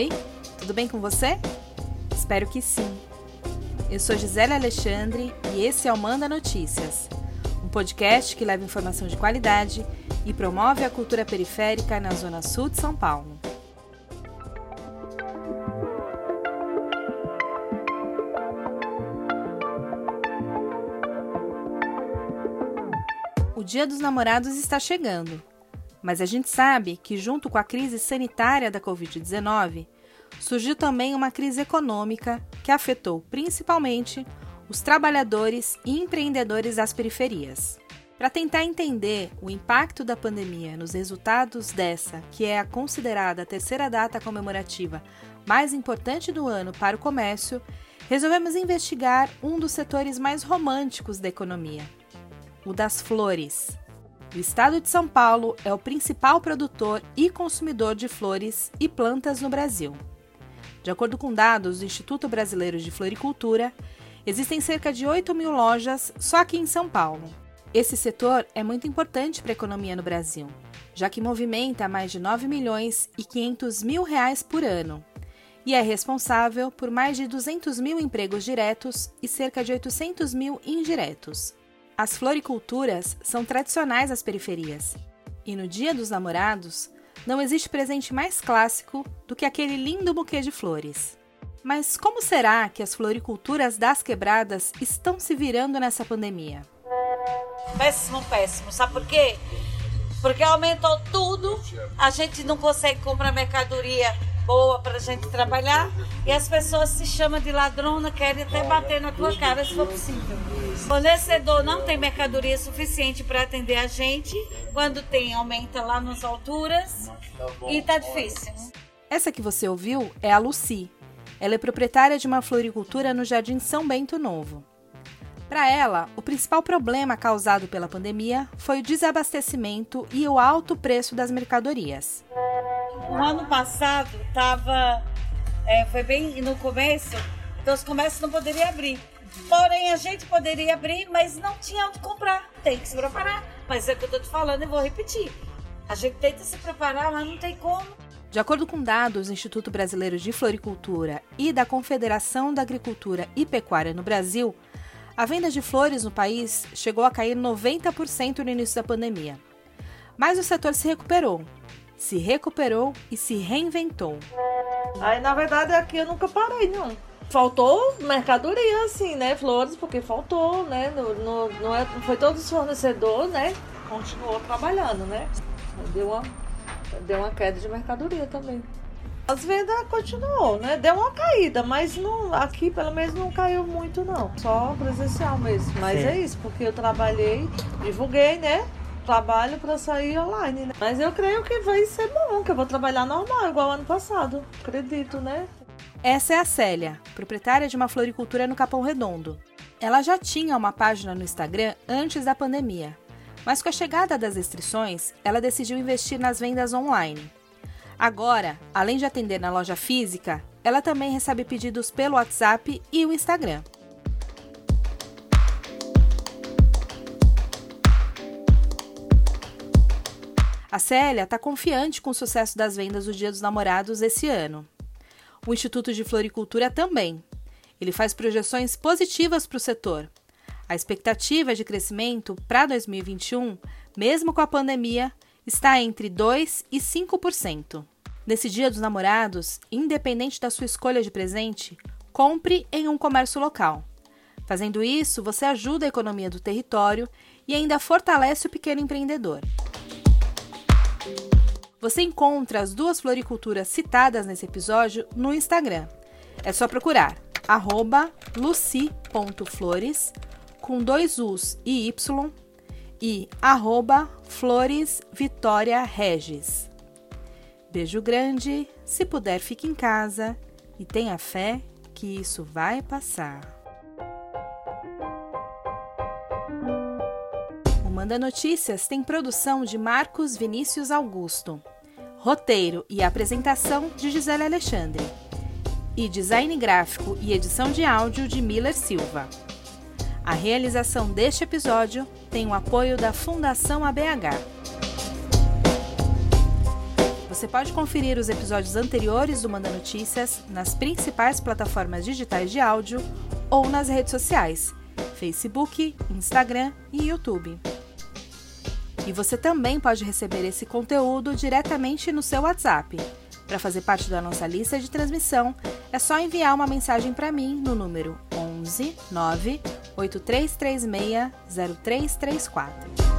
Oi, tudo bem com você? Espero que sim. Eu sou Gisele Alexandre e esse é o Manda Notícias, um podcast que leva informação de qualidade e promove a cultura periférica na Zona Sul de São Paulo. O Dia dos Namorados está chegando, mas a gente sabe que, junto com a crise sanitária da Covid-19, surgiu também uma crise econômica que afetou principalmente os trabalhadores e empreendedores das periferias. Para tentar entender o impacto da pandemia nos resultados dessa, que é a considerada terceira data comemorativa mais importante do ano para o comércio, resolvemos investigar um dos setores mais românticos da economia, o das flores. O estado de São Paulo é o principal produtor e consumidor de flores e plantas no Brasil. De acordo com dados do Instituto Brasileiro de Floricultura, existem cerca de 8 mil lojas só aqui em São Paulo. Esse setor é muito importante para a economia no Brasil, já que movimenta mais de 9 milhões e 500 mil reais por ano e é responsável por mais de 200 mil empregos diretos e cerca de 800 mil indiretos. As floriculturas são tradicionais nas periferias. E no Dia dos Namorados, não existe presente mais clássico do que aquele lindo buquê de flores. Mas como será que as floriculturas das quebradas estão se virando nessa pandemia? Péssimo, péssimo. Sabe por quê? Porque aumentou tudo, a gente não consegue comprar mercadoria boa para a gente trabalhar e as pessoas se chamam de ladrona, querem até bater na tua cara se for possível. Fornecedor não tem mercadoria suficiente para atender a gente, quando tem aumenta lá nas alturas e tá difícil. Essa que você ouviu é a Lucy. Ela é proprietária de uma floricultura no Jardim São Bento Novo. Para ela, o principal problema causado pela pandemia foi o desabastecimento e o alto preço das mercadorias. O ano passado tava, é, foi bem no começo, então os comércios não poderiam abrir. Porém, a gente poderia abrir, mas não tinha onde comprar. Tem que se preparar. Mas é o que eu estou te falando e vou repetir. A gente tenta se preparar, mas não tem como. De acordo com dados do Instituto Brasileiro de Floricultura e da Confederação da Agricultura e Pecuária no Brasil, a venda de flores no país chegou a cair 90% no início da pandemia. Mas o setor se recuperou, se recuperou e se reinventou. Aí, na verdade, aqui eu nunca parei, não. Faltou mercadoria, assim, né? Flores, porque faltou, né? No, no, não, é, foi todos os fornecedores, né? Continuou trabalhando, né? Deu uma, deu uma queda de mercadoria também. As vendas continuou, né? Deu uma caída, mas não, aqui pelo menos não caiu muito, não. Só presencial mesmo. Mas Sim. é isso, porque eu trabalhei, divulguei, né? Trabalho para sair online, né? Mas eu creio que vai ser bom, que eu vou trabalhar normal, igual ano passado. Acredito, né? Essa é a Célia, proprietária de uma floricultura no Capão Redondo. Ela já tinha uma página no Instagram antes da pandemia, mas com a chegada das restrições, ela decidiu investir nas vendas online. Agora, além de atender na loja física, ela também recebe pedidos pelo WhatsApp e o Instagram. A Célia está confiante com o sucesso das vendas do Dia dos Namorados esse ano. O Instituto de Floricultura também. Ele faz projeções positivas para o setor. A expectativa de crescimento para 2021, mesmo com a pandemia, está entre 2% e 5%. Nesse Dia dos Namorados, independente da sua escolha de presente, compre em um comércio local. Fazendo isso, você ajuda a economia do território e ainda fortalece o pequeno empreendedor. Você encontra as duas floriculturas citadas nesse episódio no Instagram. É só procurar luci.flores com dois U's e Y e arroba Flores Vitória Regis. Beijo grande, se puder fique em casa e tenha fé que isso vai passar. O Manda Notícias tem produção de Marcos Vinícius Augusto. Roteiro e apresentação de Gisele Alexandre. E design gráfico e edição de áudio de Miller Silva. A realização deste episódio tem o apoio da Fundação ABH. Você pode conferir os episódios anteriores do Manda Notícias nas principais plataformas digitais de áudio ou nas redes sociais: Facebook, Instagram e YouTube. E você também pode receber esse conteúdo diretamente no seu WhatsApp. Para fazer parte da nossa lista de transmissão, é só enviar uma mensagem para mim no número 11 9 8336 0334.